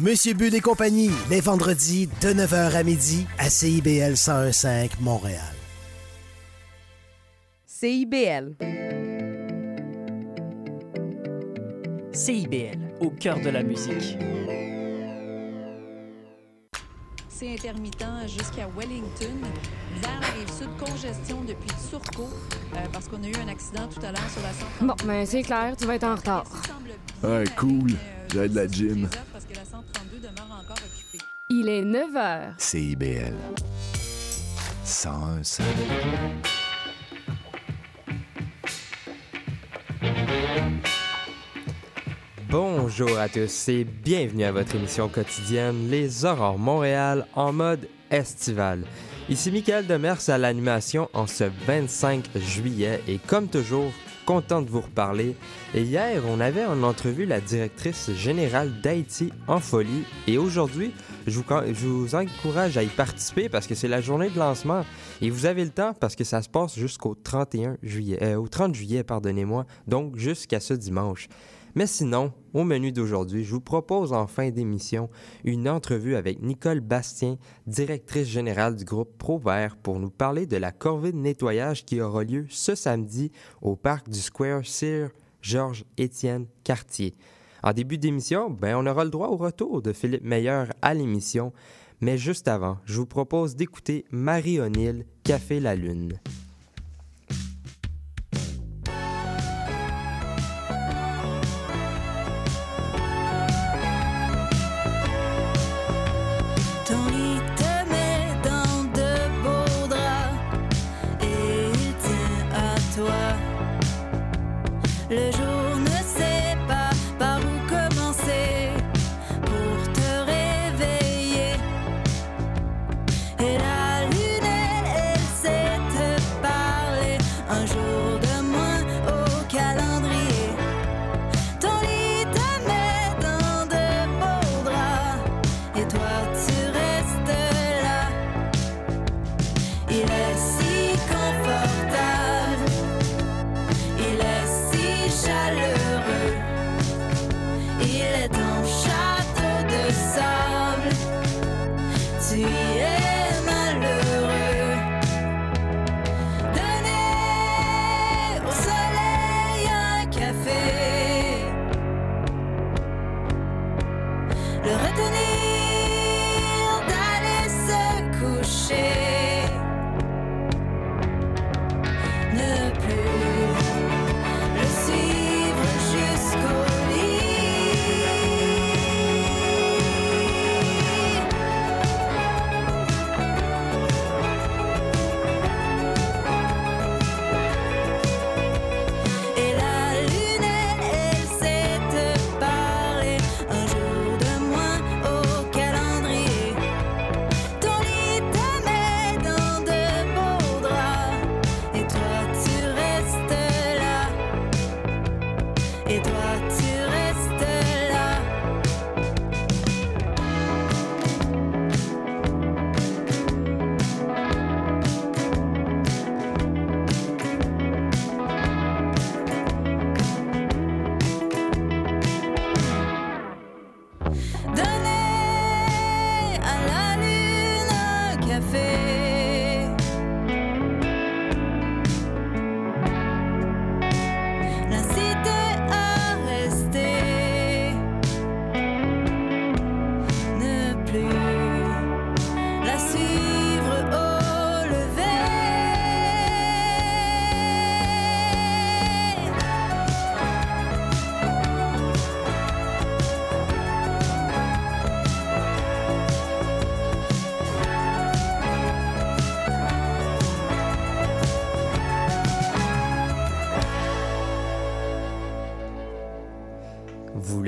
Monsieur Bud et compagnie, les vendredis de 9h à midi à CIBL 1015 Montréal. CIBL. CIBL, au cœur de la musique. C'est intermittent jusqu'à Wellington. Vers la rive sud, congestion depuis Turcot, euh, parce qu'on a eu un accident tout à l'heure sur la 132. Bon, mais c'est clair, tu vas être en retard. Ouais, cool. J'ai de la gym. Il est 9 h. CIBL. 101 Bonjour à tous et bienvenue à votre émission quotidienne Les Aurores Montréal en mode estival. Ici Michael Demers à l'animation en ce 25 juillet et comme toujours, content de vous reparler. Et hier, on avait en entrevue la directrice générale d'Haïti en folie et aujourd'hui, je vous, encourage à y participer parce que c'est la journée de lancement et vous avez le temps parce que ça se passe jusqu'au 31 juillet, euh, au 30 juillet, pardonnez-moi, donc jusqu'à ce dimanche. Mais sinon, au menu d'aujourd'hui, je vous propose en fin d'émission une entrevue avec Nicole Bastien, directrice générale du groupe ProVert, pour nous parler de la corvée de nettoyage qui aura lieu ce samedi au parc du Square Sir Georges-Étienne Cartier. En début d'émission, ben, on aura le droit au retour de Philippe Meyer à l'émission, mais juste avant, je vous propose d'écouter Marie O'Neill, Café la Lune. Le jour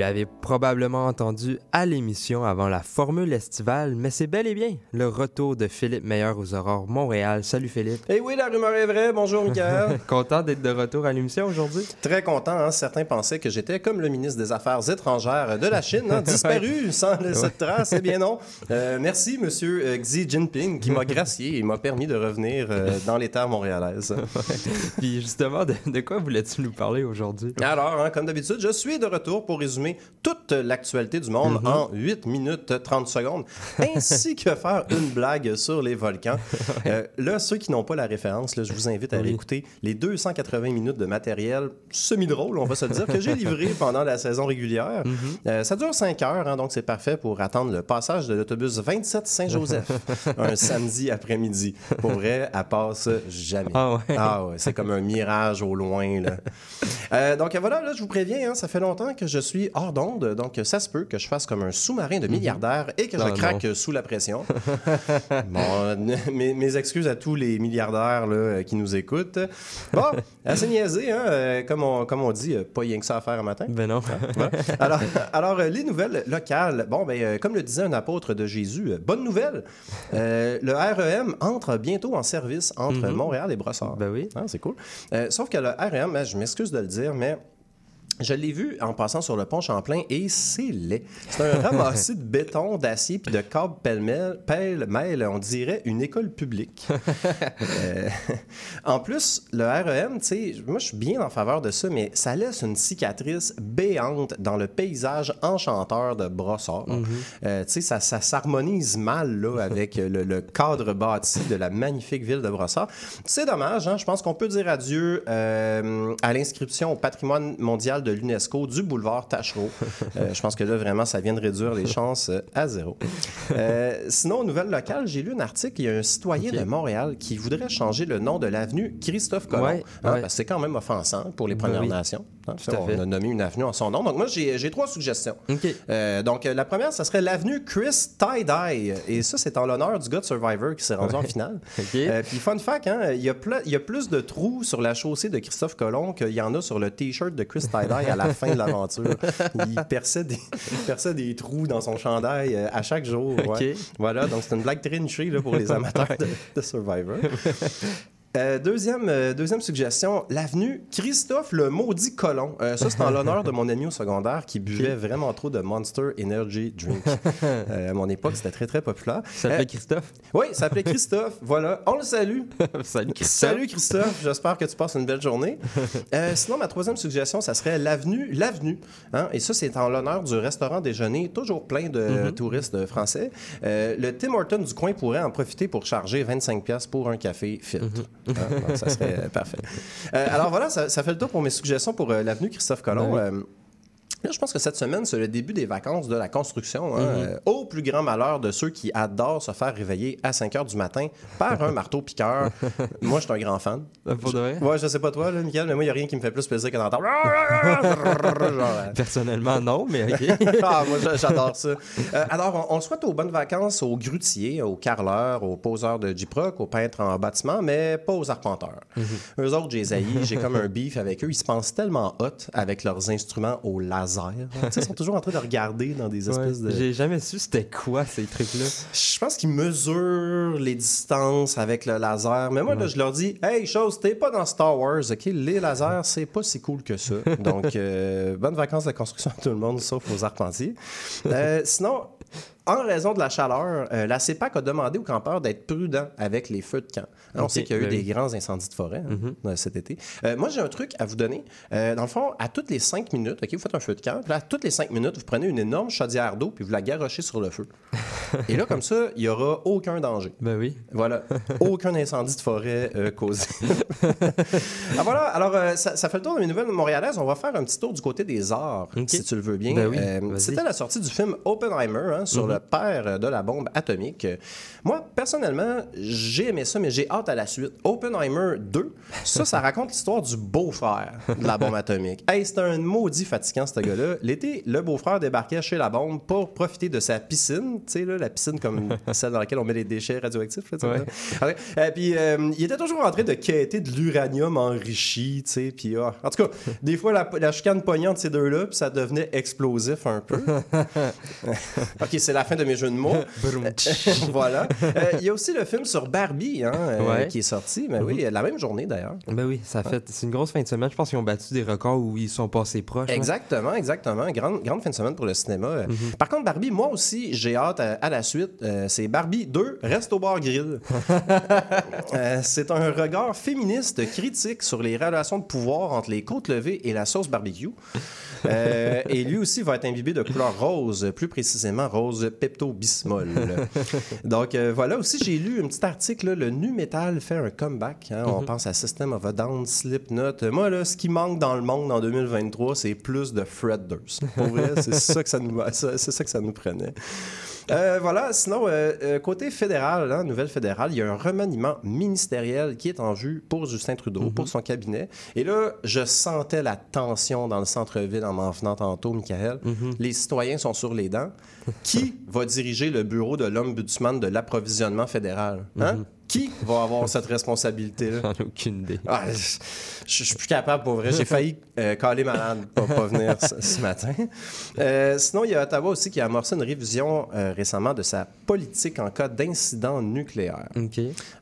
l'avez probablement entendu à l'émission avant la formule estivale, mais c'est bel et bien le retour de Philippe Meilleur aux Aurores Montréal. Salut Philippe. Eh oui, la rumeur est vraie. Bonjour, Michael. Content d'être de retour à l'émission aujourd'hui? Très content. Hein? Certains pensaient que j'étais comme le ministre des Affaires étrangères de la Chine, hein, disparu sans laisser de trace. Eh bien non. Euh, merci, Monsieur euh, Xi Jinping, qui m'a gracié et m'a permis de revenir euh, dans les terres montréalaises. Puis justement, de, de quoi voulais-tu nous parler aujourd'hui? Alors, hein, comme d'habitude, je suis de retour pour résumer résumer toute l'actualité du monde en 8 minutes 30 secondes, ainsi que faire une blague sur les volcans. Euh, là, ceux qui n'ont pas la référence, là, je vous invite à Oui. réécouter les 280 minutes de matériel semi-drôle, on va se dire, que j'ai livré pendant la saison régulière. Euh, ça dure 5 heures, hein, donc c'est parfait pour attendre le passage de l'autobus 27 Saint-Joseph un samedi après-midi. Pour vrai, elle passe jamais. Ah ouais. Ah ouais, c'est comme un mirage au loin. Là. Euh, donc voilà, là, je vous préviens, hein, ça fait longtemps que je suis hors d'onde, donc ça se peut que je fasse comme un sous-marin de milliardaire et que je Ah, craque sous la pression. bon, euh, mes, mes excuses à tous les milliardaires là, euh, qui nous écoutent. Bon, assez niaisé, hein, euh, comme, on, comme on dit, pas rien que ça à faire un matin. Ben non. Voilà. Alors, alors les nouvelles locales. Bon, ben, comme le disait un apôtre de Jésus, bonne nouvelle. Euh, le REM entre bientôt en service entre Mhm. Montréal et Brossard. Ben oui. Ah, c'est cool. Euh, sauf que le REM, ben, je m'excuse de le dire, mais je l'ai vu en passant sur le pont Champlain et c'est laid. C'est un ramassis de béton, d'acier puis de câbles pêle-mêle, on dirait une école publique. Euh, en plus, le REM, tu sais, moi je suis bien en faveur de ça, mais ça laisse une cicatrice béante dans le paysage enchanteur de Brossard. Euh, tu sais, ça, ça s'harmonise mal là, avec le, le cadre bâti de la magnifique ville de Brossard. C'est dommage, hein? je pense qu'on peut dire adieu euh, à l'inscription au patrimoine mondial de l'UNESCO du boulevard Tachereau. Euh, je pense que là, vraiment, ça vient de réduire les chances euh, à zéro. Euh, sinon, nouvelle locale, j'ai lu un article, il y a un citoyen de Montréal qui voudrait changer le nom de l'avenue Christophe Colomb. Ouais, Hein, ouais. parce que c'est quand même offensant pour les Ben Premières oui. Nations. Hein. Tout on fait. a nommé une avenue en son nom. Donc moi, j'ai trois suggestions. Euh, donc, la première, ça serait l'avenue Chris Tie-Dye. Et ça, c'est en l'honneur du gars de Survivor qui s'est rendu en finale. Euh, Puis, fun fact, hein, il y, a ple- il y a plus de trous sur la chaussée de Christophe Colomb qu'il y en a sur le T-shirt de Chris Tie-Dye à la fin de l'aventure. Il perçait des, il perçait des trous dans son chandail euh, à chaque jour. ouais. Voilà, donc c'est une blague très nichée là, pour les amateurs de, de Survivor. Euh, deuxième, euh, deuxième suggestion, l'avenue Christophe le maudit Colon. Euh, ça, c'est en l'honneur de mon ami au secondaire qui buvait vraiment trop de Monster Energy Drink. À mon époque, c'était très, très populaire. Ça s'appelait Christophe? oui, il s'appelait Christophe. voilà, on le salue. Salut Christophe. Salut Christophe, j'espère que tu passes une belle journée. Sinon, ma troisième suggestion, ça serait l'avenue L'Avenue. Hein? Et ça, c'est en l'honneur du restaurant déjeuner, toujours plein de Mm-hmm. touristes français. Le Tim Hortons du coin pourrait en profiter pour charger 25$ pour un café filtre. Mm-hmm. Donc, ça serait euh, parfait. Euh, alors voilà, ça, ça fait le tour pour mes suggestions pour euh, l'avenue Christophe Colomb. Là, je pense que cette semaine, c'est le début des vacances de la construction. hein. Mm-hmm. Euh, au plus grand malheur de ceux qui adorent se faire réveiller à 5 heures du matin par un marteau-piqueur. moi, je suis un grand fan. Ah, Pour de vrai? Ouais, je sais pas toi, là, Michael, mais moi, il n'y a rien qui me fait plus plaisir que d'entendre. Euh, Personnellement, non, mais OK. ah, moi, j'a- j'adore ça. Euh, alors, on, on souhaite aux bonnes vacances aux grutiers, aux carreleurs, aux poseurs de J-Proc, aux peintres en bâtiment, mais pas aux arpenteurs. Eux autres, j'ai j'ai comme un beef avec eux. Ils se pensent tellement hot avec leurs instruments au laser. Tu sais, ils sont toujours en train de regarder dans des Ouais. espèces de... J'ai jamais su c'était quoi ces trucs-là. Je pense qu'ils mesurent les distances avec le laser. Mais moi, là, je leur dis Hey, chose, t'es pas dans Star Wars, OK? Les lasers, c'est pas si cool que ça. Donc, euh, bonnes vacances de construction à tout le monde, sauf aux arpentiers. Euh, sinon, en raison de la chaleur, euh, la CEPAC a demandé aux campeurs d'être prudents avec les feux de camp. Hein, On sait qu'il y a eu ben des grands incendies de forêt hein, euh, cet été. Euh, moi, j'ai un truc à vous donner. Euh, dans le fond, à toutes les cinq minutes, OK, vous faites un feu de camp, puis là, à toutes les cinq minutes, vous prenez une énorme chaudière d'eau puis vous la garochez sur le feu. Et là, comme ça, il n'y aura aucun danger. Ben oui. Voilà. Aucun incendie de forêt causé. ah, voilà. Alors, ça, ça fait le tour de mes nouvelles montréalaises. On va faire un petit tour du côté des arts, si tu le veux bien. Ben oui. C'était la sortie du film Oppenheimer hein, sur le père de la bombe atomique. Moi, personnellement, j'ai aimé ça, mais j'ai hâte à la suite. Oppenheimer 2, ça, ça raconte l'histoire du beau-frère de la bombe atomique. Hey, c'était un maudit fatigant, ce gars-là. L'été, le beau-frère débarquait chez la bombe pour profiter de sa piscine. Tu sais, la piscine comme celle dans laquelle on met les déchets radioactifs. Là, Ouais. Euh, puis euh, il était toujours en train de quêter de l'uranium enrichi, tu sais. Puis ah, en tout cas, des fois la, la chicane pognante de ces deux-là, puis ça devenait explosif un peu. ok, c'est la fin de mes jeux de mots. voilà. Euh, Il y a aussi le film sur Barbie, hein, euh, Ouais. qui est sorti. Mais oui, la même journée d'ailleurs. Ben oui, ça fait. C'est une grosse fin de semaine. Je pense qu'ils ont battu des records où ils sont passés proches. là. Exactement, exactement. Grande, grande fin de semaine pour le cinéma. Euh, Par contre, Barbie, moi aussi, j'ai hâte à, à la suite. Euh, c'est Barbie 2, Reste au bar grill. Euh, c'est un regard féministe critique sur les relations de pouvoir entre les côtes levées et la sauce barbecue. Euh, et lui aussi va être imbibé de couleur rose, plus précisément rose Pepto-Bismol. Donc euh, voilà, aussi j'ai lu un petit article, là, le nu metal fait un comeback. hein. On pense à System of a Down, Slipknot. Moi, là, ce qui manque dans le monde en 2023, c'est plus de Fred Durst. Pour vrai, c'est ça que ça nous, c'est ça que ça nous prenait. Euh, voilà, sinon, euh, euh, côté fédéral, hein, nouvelle fédérale, il y a un remaniement ministériel qui est en vue pour Justin Trudeau, pour son cabinet. Et là, je sentais la tension dans le centre-ville en m'en venant tantôt, Michael. Les citoyens sont sur les dents. Qui va diriger le bureau de l'ombudsman de l'approvisionnement fédéral? Hein? Qui va avoir cette responsabilité-là? J'en ai aucune idée. Ah, je, je suis plus capable pour vrai. J'ai failli euh, caler malade pour pas venir ce, ce matin. Euh, sinon, il y a Ottawa aussi qui a amorcé une révision euh, récemment de sa politique en cas d'incident nucléaire.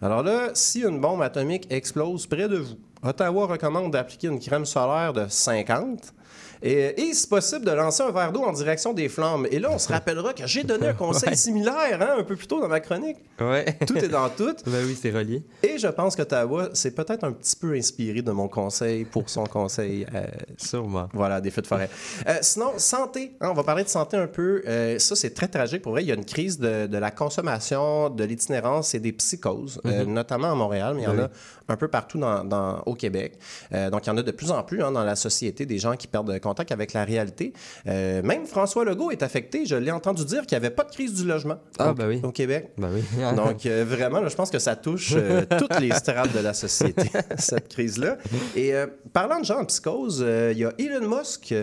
Alors là, si une bombe atomique explose près de vous, Ottawa recommande d'appliquer une crème solaire de 50. Et, et, si possible, de lancer un verre d'eau en direction des flammes. Et là, on se rappellera que j'ai donné un conseil Ouais. similaire hein, un peu plus tôt dans ma chronique. Ouais. Tout est dans tout. ben oui, c'est relié. Et je pense qu'Ottawa s'est peut-être un petit peu inspiré de mon conseil pour son conseil. euh, Sûrement. voilà, des feux de forêt. Euh, sinon, santé. hein, on va parler de santé un peu. Euh, ça, c'est très tragique. Pour vrai, il y a une crise de, de la consommation, de l'itinérance et des psychoses, euh, notamment à Montréal, mais il y en Oui. a un peu partout dans, dans- au Québec. Donc, il y en a de plus en plus hein, dans la société, des gens qui perdent contact avec la réalité. Euh, même François Legault est affecté. Je l'ai entendu dire qu'il n'y avait pas de crise du logement Ah, au, ben oui. au Québec. Ben oui. Donc, euh, vraiment, là, je pense que ça touche euh, toutes les strates de la société, cette crise-là. Et parlant de gens en psychose, il y a Elon Musk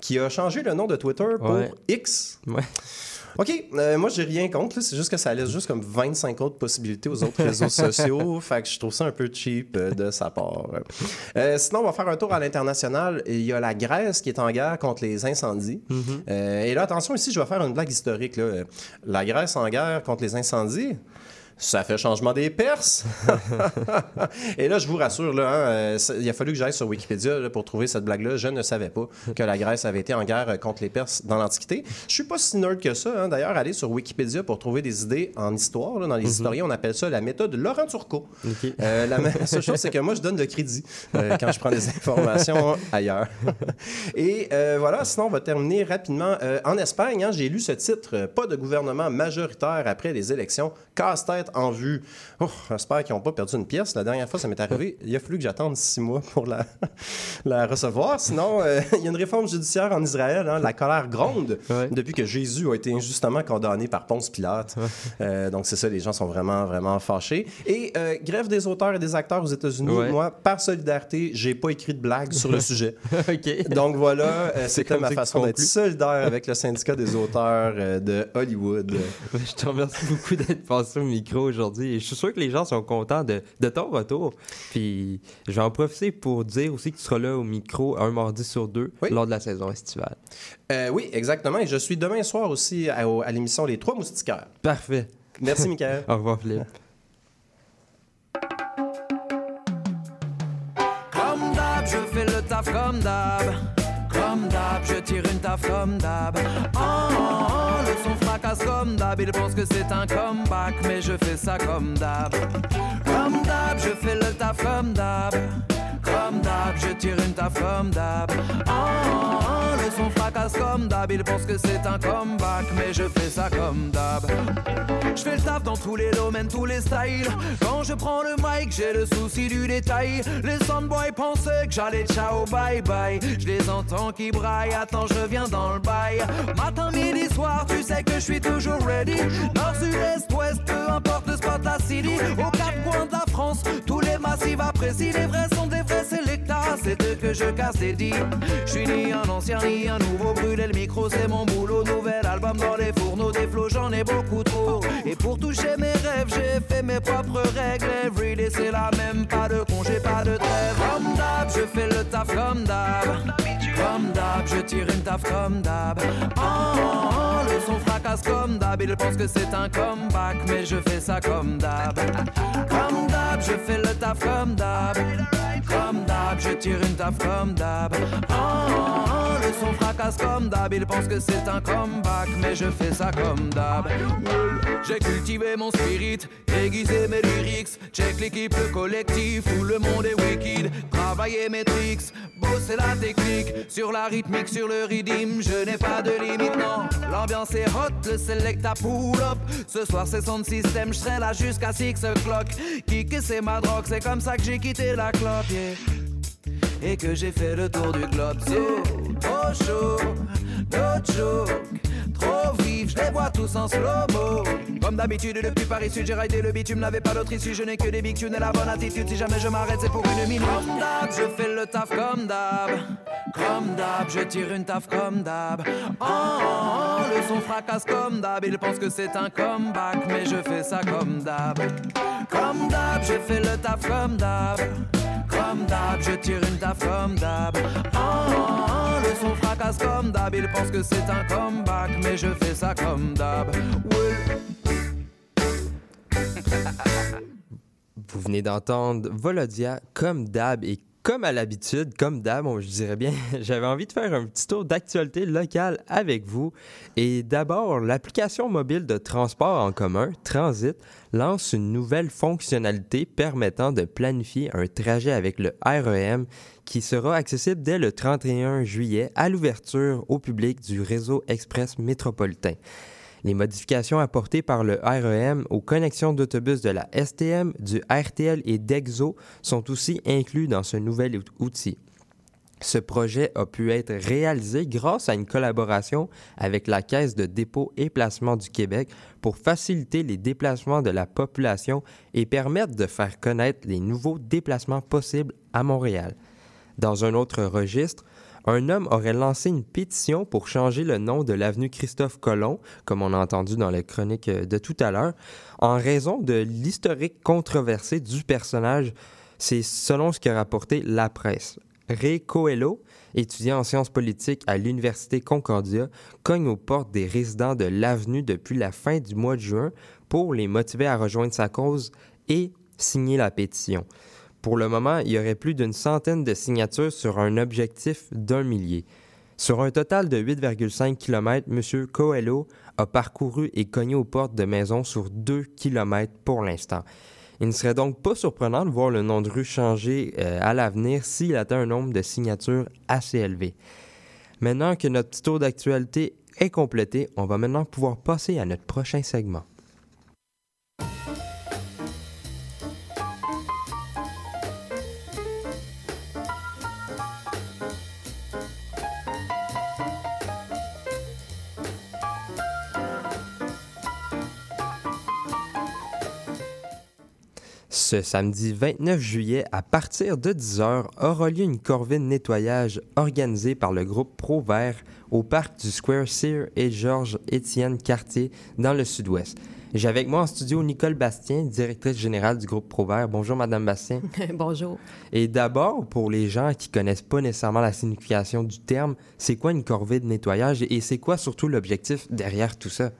qui a changé le nom de Twitter pour Ouais. X. Ouais. OK, euh, moi, j'ai rien contre. C'est juste que ça laisse juste comme 25 autres possibilités aux autres réseaux sociaux. Fait que je trouve ça un peu cheap euh, de sa part. Euh, sinon, on va faire un tour à l'international. Il y a la Grèce qui est en guerre contre les incendies. Euh, et là, attention, ici, je vais faire une blague historique. là. Euh, La Grèce en guerre contre les incendies. Ça fait changement des Perses. Et là, je vous rassure, là, hein, euh, il a fallu que j'aille sur Wikipédia là, pour trouver cette blague-là. Je ne savais pas que la Grèce avait été en guerre euh, contre les Perses dans l'Antiquité. Je suis pas si nerd que ça. hein. D'ailleurs, allez sur Wikipédia pour trouver des idées en histoire. là. Dans les historiens, on appelle ça la méthode Laurent Turcot. Euh, la, seule chose, c'est que moi, je donne le crédit euh, quand je prends des informations ailleurs. Et euh, voilà, sinon, on va terminer rapidement. En Espagne, hein, j'ai lu ce titre Pas de gouvernement majoritaire après les élections. Casse-tête en vue. Oh, J'espère qu'ils n'ont pas perdu une pièce. La dernière fois, ça m'est arrivé. Il a fallu que j'attende six mois pour la, la recevoir. Sinon, euh, il y a une réforme judiciaire en Israël. hein. La colère gronde Ouais. depuis que Jésus a été injustement condamné par Ponce Pilate. Euh, donc, c'est ça, les gens sont vraiment, vraiment fâchés. Et euh, grève des auteurs et des acteurs aux États-Unis. Ouais. Moi, par solidarité, j'ai pas écrit de blague sur le sujet. Donc voilà, c'était ma façon d'être solidaire avec le syndicat des auteurs de Hollywood. Je te remercie beaucoup d'être passé au micro aujourd'hui. Et je suis sûr que les gens sont contents de, de ton retour. Puis je vais en profiter pour dire aussi que tu seras là au micro un mardi sur deux Oui. lors de la saison estivale. Euh, oui, exactement. Et je suis demain soir aussi à, au- à l'émission Les Trois Moustiquaires. Parfait. Merci, Michael. Au revoir, Philippe. Comme d'hab, je fais le taf comme d'hab. Comme d'hab, je tire une taf comme d'hab. Oh, oh, oh, le son fracasse comme d'hab. Il pense que c'est un comeback, mais je fais ça comme d'hab. Comme d'hab, je fais le taf comme d'hab. Comme d'hab, je tire une taf comme d'hab. Oh, le son fracasse comme d'hab. Il pense que c'est un comeback, mais je fais ça comme d'hab. Je fais le taf dans tous les domaines, tous les styles. Quand je prends le mic, j'ai le souci du détail. Les soundboys pensaient que j'allais ciao bye bye. Je les entends qui braillent, attends, je viens dans le bail. Matin, midi, soir, tu sais que je suis toujours ready. Nord, sud, est, ouest, peu importe la quatre coins de la France, tous les massifs apprécient. Les vrais sont des vrais sélectas, c'est eux que je casse les dits. Je suis ni un ancien ni un nouveau, brûler le micro, c'est mon boulot. Nouvel album dans les fourneaux, des flots, j'en ai beaucoup trop. Et pour toucher mes rêves, j'ai fait mes propres règles. Everyday, c'est la même, pas de congé, pas de trêve. Comme je fais le taf comme d'hab. Comme d'hab, je tire une taf comme d'hab. Oh, le son fracasse comme d'hab. Il pense que c'est un comeback, mais je fais ça comme d'hab. Comme d'hab, je fais le taf comme d'hab. Comme d'hab, je tire une taf comme d'hab. Oh, oh, oh, le son fracasse comme d'hab. Il pense que c'est un comeback, mais je fais ça comme d'hab. J'ai cultivé mon spirit, aiguisé mes lyrics. Check l'équipe, le collectif, où le monde est wicked. Travailler mes tricks, bosser la technique. Sur la rythmique, sur le rythme, je n'ai pas de limite, non. L'ambiance est hot, le select à pull up. Ce soir, c'est son système, je serai là jusqu'à 6 o'clock. Kick, c'est ma drogue, c'est comme ça que j'ai quitté la clope, et que j'ai fait le tour du globe. So, trop chaud, no joke, trop vif, je les vois tous en slow-mo. Comme d'habitude, depuis Paris Sud, j'ai raidé le bitume, n'avais pas d'autre issue, je n'ai que des big tunes et la bonne attitude. Si jamais je m'arrête, c'est pour une minute. Comme d'hab, je fais le taf comme d'hab. Comme d'hab, je tire une taf comme d'hab. Oh, oh, oh, le son fracasse comme d'hab. Il pense que c'est un comeback, mais je fais ça comme d'hab. Comme d'hab, je fais le taf comme d'hab. Comme d'hab, je tire une taf comme d'hab. Oh, le son fracasse comme d'hab. Il pense que c'est un comeback, mais je fais ça comme d'hab. Vous venez d'entendre Volodia comme d'hab et comme à l'habitude, comme d'hab, je dirais bien, j'avais envie de faire un petit tour d'actualité locale avec vous. Et d'abord, l'application mobile de transport en commun, Transit, lance une nouvelle fonctionnalité permettant de planifier un trajet avec le REM qui sera accessible dès le 31 juillet à l'ouverture au public du réseau express métropolitain. Les modifications apportées par le REM aux connexions d'autobus de la STM, du RTL et d'Exo sont aussi inclus dans ce nouvel out- outil. Ce projet a pu être réalisé grâce à une collaboration avec la Caisse de dépôt et placement du Québec pour faciliter les déplacements de la population et permettre de faire connaître les nouveaux déplacements possibles à Montréal. Dans un autre registre, un homme aurait lancé une pétition pour changer le nom de l'avenue Christophe Colomb, comme on a entendu dans la chronique euh, de tout à l'heure, en raison de l'historique controversé du personnage. C'est selon ce qu'a rapporté la presse. Ray Coelho, étudiant en sciences politiques à l'Université Concordia, cogne aux portes des résidents de l'avenue depuis la fin du mois de juin pour les motiver à rejoindre sa cause et signer la pétition. Pour le moment, il y aurait plus d'une centaine de signatures sur un objectif d'un millier. Sur un total de 8,5 km, M. Coelho a parcouru et cogné aux portes de maisons sur 2 km pour l'instant. Il ne serait donc pas surprenant de voir le nom de rue changer euh, à l'avenir s'il atteint un nombre de signatures assez élevé. Maintenant que notre petit tour d'actualité est complété, on va maintenant pouvoir passer à notre prochain segment. Ce samedi 29 juillet, à partir de 10h, aura lieu une corvée de nettoyage organisée par le groupe Pro Vert au parc du Square Sear et Georges-Étienne Cartier dans le sud-ouest. J'ai avec moi en studio Nicole Bastien, directrice générale du groupe Pro Vert. Bonjour Madame Bastien. Bonjour. Et d'abord, pour les gens qui connaissent pas nécessairement la signification du terme, c'est quoi une corvée de nettoyage et c'est quoi surtout l'objectif derrière tout ça?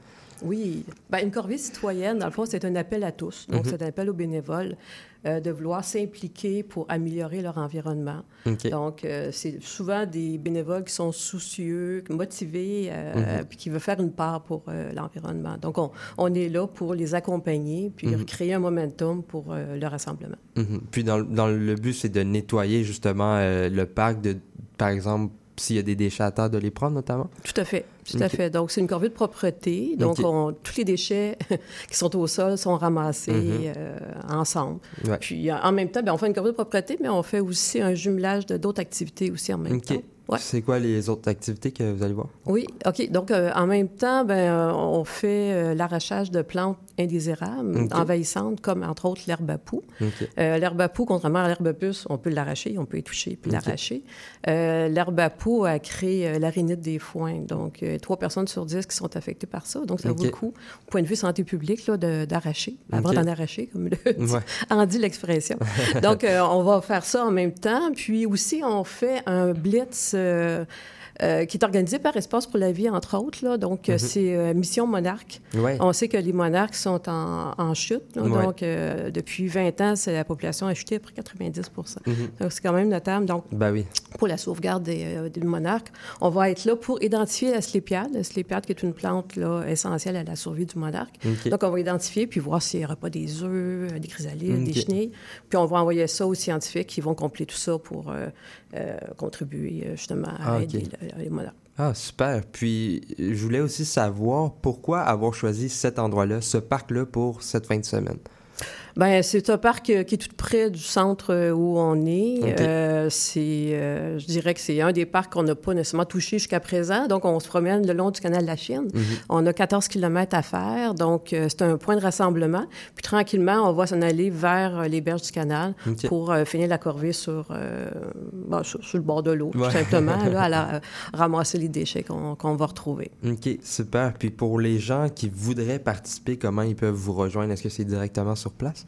Oui, ben, une corvée citoyenne, dans le fond, c'est un appel à tous. Donc, Mhm. c'est un appel aux bénévoles euh, de vouloir s'impliquer pour améliorer leur environnement. Donc, euh, c'est souvent des bénévoles qui sont soucieux, motivés, euh, Mhm. puis qui veulent faire une part pour l'environnement. Donc, on, on est là pour les accompagner, puis Mhm. créer un momentum pour le rassemblement. Mhm. Puis dans, le- dans le but, c'est de nettoyer justement le parc, de, par exemple, s'il y a des déchets à terre, de les prendre notamment? Tout à fait, tout à fait. Donc, c'est une corvée de propreté. Donc, on- tous les déchets qui sont au sol sont ramassés Mhm. euh, ensemble. Ouais. Puis, en même temps, ben, on fait une corvée de propreté, mais on fait aussi un jumelage de d'autres activités aussi en même temps. Ouais. C'est quoi les autres activités que vous allez voir? Oui, OK. Donc, euh, en même temps, ben, euh, on fait euh, l'arrachage de plantes indésirables, envahissantes, comme entre autres l'herbe à poux. L'herbe à poux, contrairement à l'herbe puce, on peut l'arracher, on peut y toucher puis l'arracher. L'herbe à poux a créé l'arénite des foins. Donc, trois personnes sur dix qui sont affectées par ça. Donc, ça vaut le coup, au point de vue santé publique, d'arracher, avant d'en arracher, comme le Ouais. en dit l'expression. Donc, on va faire ça en même temps. Puis aussi, on fait un blitz euh, euh, qui est organisé par Espace pour la vie, entre autres. Là. Donc, euh, Mhm. c'est euh, Mission Monarque. Ouais. On sait que les monarques sont en, en chute. là. Ouais. Donc, euh, depuis 20 ans, la population a chuté à près 90 Mhm. Donc, c'est quand même notable. Donc, Ben oui. pour la sauvegarde des, des monarques, on va être là pour identifier la slépiade. La slépiade qui est une plante là, essentielle à la survie du monarque. Donc, on va identifier puis voir s'il n'y aura pas des œufs, des chrysalides, des chenilles. Puis, on va envoyer ça aux scientifiques qui vont compléter tout ça pour contribuer euh, justement à Ah, aider le- les monarques. Ah, super. Puis, je voulais aussi savoir pourquoi avoir choisi cet endroit-là, ce parc-là, pour cette fin de semaine. Ben, c'est un parc euh, qui est tout près du centre euh, où on est. Euh, c'est, euh, je dirais que c'est un des parcs qu'on n'a pas nécessairement touché jusqu'à présent. Donc, on se promène le long du canal de la Chine. Mhm. On a 14 km à faire. Donc, euh, c'est un point de rassemblement. Puis, tranquillement, on va s'en aller vers les berges du canal pour finir la corvée sur, bon, sur, sur le bord de l'eau, Ouais. tout simplement, là, à la- ramasser les déchets qu'on, qu'on va retrouver. OK, super. Puis, pour les gens qui voudraient participer, comment ils peuvent vous rejoindre? Est-ce que c'est directement sur place?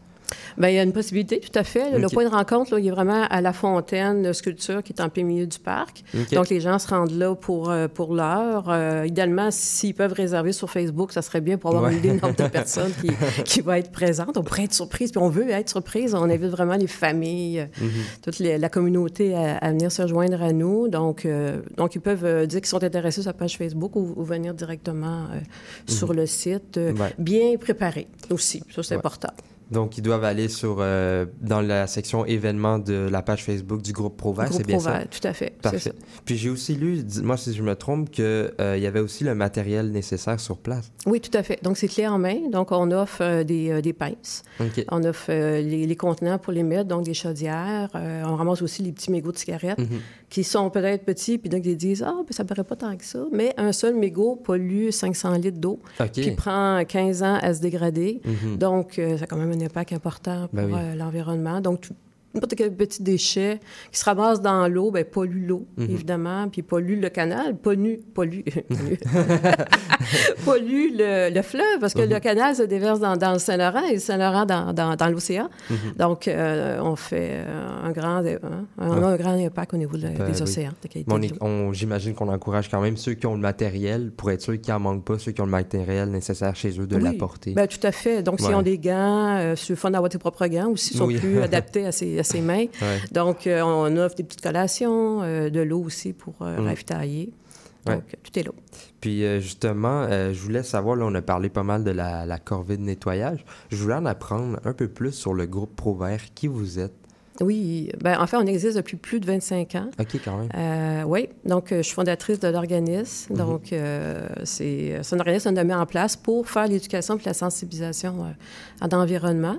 Bien, il y a une possibilité, tout à fait. Le point de rencontre, là, il est vraiment à la fontaine de sculpture qui est en plein milieu du parc. Donc, les gens se rendent là pour, euh, pour l'heure. Euh, idéalement, s'ils peuvent réserver sur Facebook, ça serait bien pour avoir Ouais. une idée du nombre de personnes qui, qui va être présentes. On pourrait être surprise, puis on veut être surprise. On invite vraiment les familles, euh, Mhm. toute les- la communauté à, à venir se joindre à nous. Donc, euh, donc ils peuvent dire qu'ils sont intéressés sur la page Facebook ou, ou venir directement euh, sur le site. Mhm. Ouais. Bien préparé aussi. Ça, c'est Ouais. important. Donc, ils doivent aller sur, euh, dans la section événements de la page Facebook du groupe Groupe c'est bien ça? Provert, tout à fait. Parfait. ça. Puis j'ai aussi lu, dis-moi si je me trompe, qu'il y avait aussi le matériel nécessaire sur place. Oui, tout à fait. Donc, c'est clé en main. Donc, on offre euh, des, euh, des pinces. On offre euh, les, les contenants pour les mettre, donc des chaudières. Euh, on ramasse aussi les petits mégots de cigarettes Mhm. Qui sont peut-être petits, puis donc ils disent Ah, ben, ça ne paraît pas tant que ça. Mais un seul mégot pollue 500 litres d'eau, puis prend 15 ans à se dégrader. Mhm. Donc, euh, ça a quand même un impact important pour Ben oui. euh, l'environnement. Donc, n'importe quel petit déchet qui se ramasse dans l'eau, ben, pollue l'eau, Mhm. évidemment, puis pollue le canal, pollue, pollue, pollue, le, le fleuve, parce que Mhm. le canal se déverse dans, dans le Saint-Laurent et le Saint-Laurent dans, dans, dans l'océan. Mhm. Donc, euh, on fait euh, un grand, hein, on a un grand impact au niveau de- Ben des oui. océans, de on on- J'imagine qu'on encourage quand même ceux qui ont le matériel pour être sûr qu'ils n'en manquent pas, ceux qui ont le matériel nécessaire chez eux de Oui. l'apporter. Ben, tout à fait. Donc, s'ils Ouais. ont des gants, euh, c'est fun d'avoir tes propres gants aussi, sont Oui. plus adaptés à ses, à ses mains. Ouais. Donc, euh, on offre des petites collations, euh, de l'eau aussi pour euh, Mm. ravitailler. Ouais. Donc, tout est là. Puis justement, je voulais savoir, là, on a parlé pas mal de la, la corvée de nettoyage. Je voulais en apprendre un peu plus sur le groupe Provert. Qui vous êtes? Oui, ben, en fait, on existe depuis plus de 25 ans. OK, quand même. Euh, oui, donc euh, je suis fondatrice de l'organisme. Mhm. Donc, euh, c'est un organisme qu'on a mis en place pour faire l'éducation et la sensibilisation à l'environnement.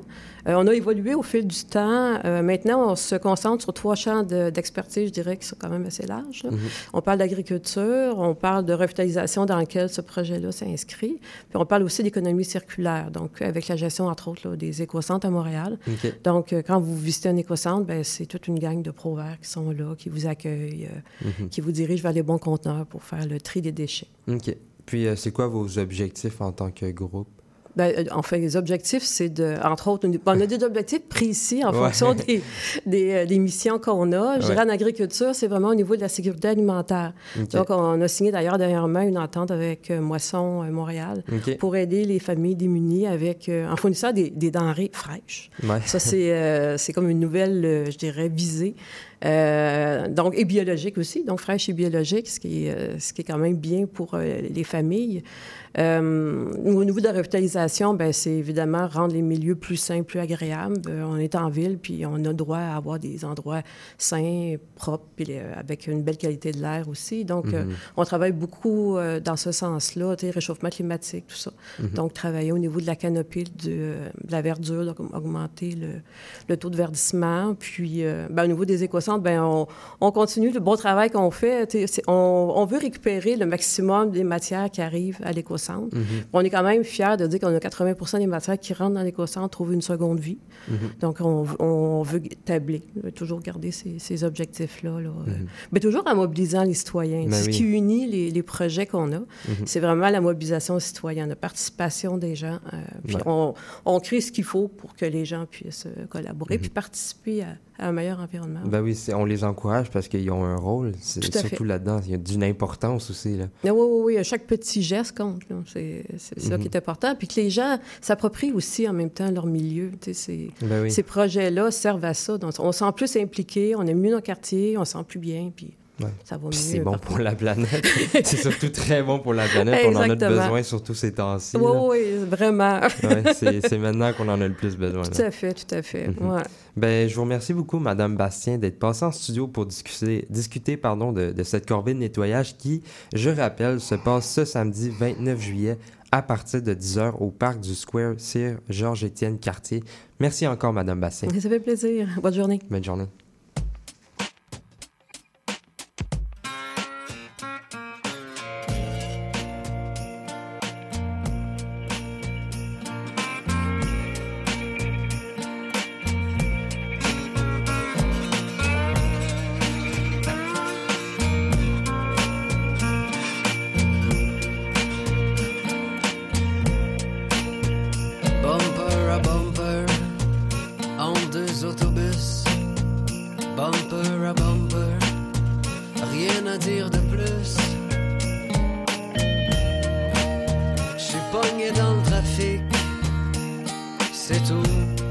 Euh, on a évolué au fil du temps. Euh, maintenant, on se concentre sur trois champs de- d'expertise, je dirais, qui sont quand même assez larges. Mhm. On parle d'agriculture, on parle de revitalisation dans lequel ce projet-là s'inscrit, puis on parle aussi d'économie circulaire, donc avec la gestion, entre autres, là, des écocentres à Montréal. Donc, euh, quand vous visitez un écocentre, ben, c'est toute une gang de pro qui sont là, qui vous accueillent, Mhm. qui vous dirigent vers les bons conteneurs pour faire le tri des déchets. OK. Puis, c'est quoi vos objectifs en tant que groupe? Ben, euh, en fait, les objectifs, c'est de, entre autres, bon, on a des objectifs précis en Ouais. fonction des, des, euh, des missions qu'on a. Je Ouais. dirais en agriculture, c'est vraiment au niveau de la sécurité alimentaire. Donc, on a signé d'ailleurs dernièrement une entente avec euh, Moisson Montréal pour aider les familles démunies avec, en fournissant des, des denrées fraîches. Ouais. Ça, c'est euh, c'est comme une nouvelle, je dirais, visée. Euh, donc, et biologique aussi, donc fraîche et biologique, ce qui est, euh, ce qui est quand même bien pour euh, les familles. Euh, au niveau de la revitalisation, ben, c'est évidemment rendre les milieux plus sains, plus agréables. On est en ville, puis on a droit à avoir des endroits sains, propres, puis avec une belle qualité de l'air aussi. Donc, Mhm. on travaille beaucoup dans ce sens-là, réchauffement climatique, tout ça. Mhm. Donc, travailler au niveau de la canopée, de, de la verdure, donc augmenter le, le taux de verdissement. Puis, euh, ben, au niveau des ben, on, on continue le bon travail qu'on fait. On, on veut récupérer le maximum des matières qui arrivent à l'écocentre. Mhm. On est quand même fiers de dire qu'on a 80 des matières qui rentrent dans l'écocentre trouvent une seconde vie. Mhm. Donc, on, on veut tabler, toujours garder ces, ces objectifs-là. là. Mhm. Mais toujours en mobilisant les citoyens. Ben Ce oui. qui unit les, les projets qu'on a, Mhm. c'est vraiment la mobilisation citoyenne, la participation des gens. euh, puis Ouais. on, crée ce qu'il faut pour que les gens puissent euh, collaborer puis participer à, à un meilleur environnement. Ben oui, on les encourage parce qu'ils ont un rôle. C'est- Tout à surtout fait. là-dedans, il y a d'une importance aussi. Là. Oui, oui, oui. Chaque petit geste compte. là. C'est c'est ça Mhm. qui est important. Puis que les gens s'approprient aussi en même temps leur milieu. Tu sais, c'est- Ben oui. Ces projets-là servent à ça. Donc, on se sent plus impliqué, on aime mieux nos quartiers, on se sent plus bien, puis Ouais. ça mieux. C'est bon pour la planète. c'est surtout très bon pour la planète. On en a besoin, surtout ces temps-ci. Oui, là. oui, vraiment. Ouais, c'est maintenant qu'on en a le plus besoin. tout là. à fait, tout à fait. Mhm. ouais. Ben, je vous remercie beaucoup, Madame Bastien, d'être passée en studio pour discuter, discuter pardon, de, de cette corvée de nettoyage qui, je rappelle, se passe ce samedi 29 juillet à partir de 10h au parc du Square Sir Georges-Étienne Cartier. Merci encore, Madame Bastien. Ça fait plaisir. Bonne journée. Bonne journée. C'est tout.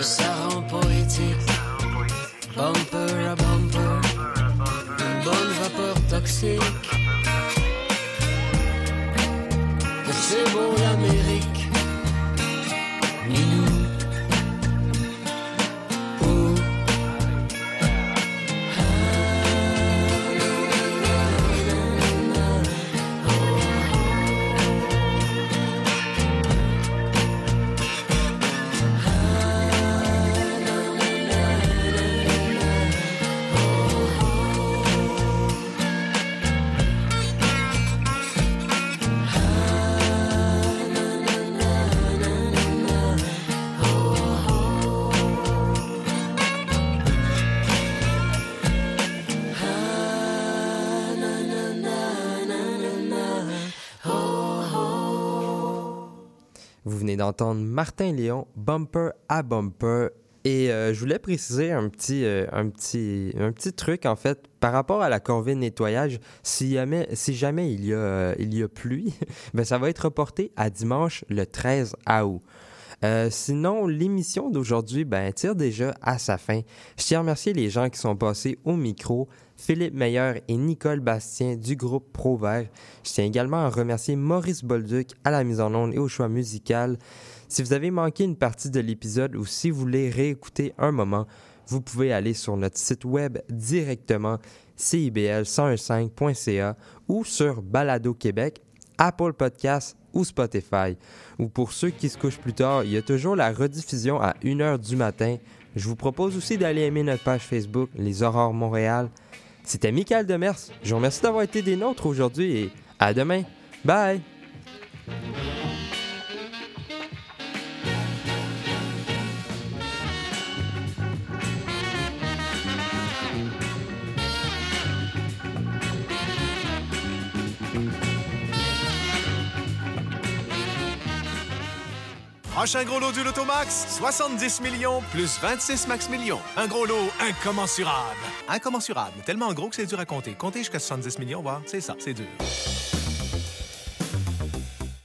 Bumper, que Vous venez d'entendre Martin Léon, Bumper à Bumper. Et euh, je voulais préciser un petit, euh, un, petit, truc, en fait, par rapport à la corvée de nettoyage. Si jamais, si jamais il, y a, euh, il y a pluie, ben, ça va être reporté à dimanche le 13 août. Sinon, l'émission d'aujourd'hui ben, tire déjà à sa fin. Je tiens à remercier les gens qui sont passés au micro, Philippe Meyer et Nicole Bastien du groupe Provert. Je tiens également à remercier Maurice Bolduc à la mise en onde et au choix musical. Si vous avez manqué une partie de l'épisode ou si vous voulez réécouter un moment, vous pouvez aller sur notre site web directement cibl1015.ca ou sur Balado Québec, Apple Podcasts ou Spotify. Ou pour ceux qui se couchent plus tard, il y a toujours la rediffusion à 1h du matin. Je vous propose aussi d'aller aimer notre page Facebook, Les Aurores Montréal. C'était Michael Demers. Je vous remercie d'avoir été des nôtres aujourd'hui et à demain. Bye! Prochain gros lot du Lotomax, 70 millions plus 26 max millions. Un gros lot incommensurable. Incommensurable, tellement gros que c'est dur à compter. Compter jusqu'à 70 millions, voir, c'est ça, c'est dur.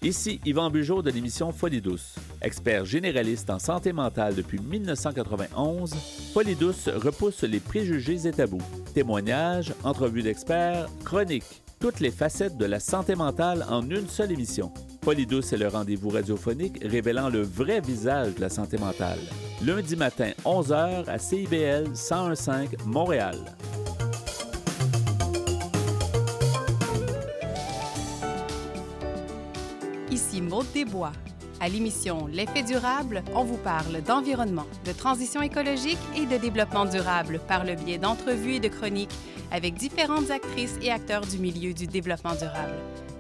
Ici Yvan Bugeaud de l'émission Folie douce. Expert généraliste en santé mentale depuis 1991, Folie douce repousse les préjugés et tabous. Témoignages, entrevues d'experts, chroniques, toutes les facettes de la santé mentale en une seule émission. Folie douce est le rendez-vous radiophonique révélant le vrai visage de la santé mentale. Lundi matin, 11h à CIBL 1015 Montréal. Ici Maude Desbois. À l'émission L'effet durable, on vous parle d'environnement, de transition écologique et de développement durable par le biais d'entrevues et de chroniques avec différentes actrices et acteurs du milieu du développement durable.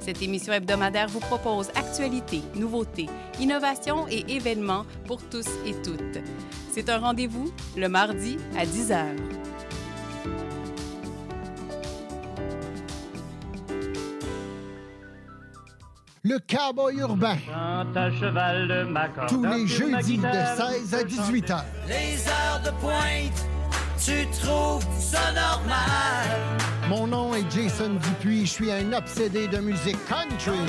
Cette émission hebdomadaire vous propose actualités, nouveautés, innovations et événements pour tous et toutes. C'est un rendez-vous le mardi à 10h. Le cowboy urbain. cheval de ma Tous les jeudis de 16 à 18 heures. Les heures de pointe, tu trouves ça normal? Mon nom est Jason Dupuis. Je suis un obsédé de musique country.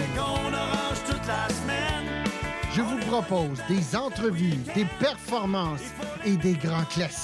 Je vous propose des entrevues, des performances et des grands classiques.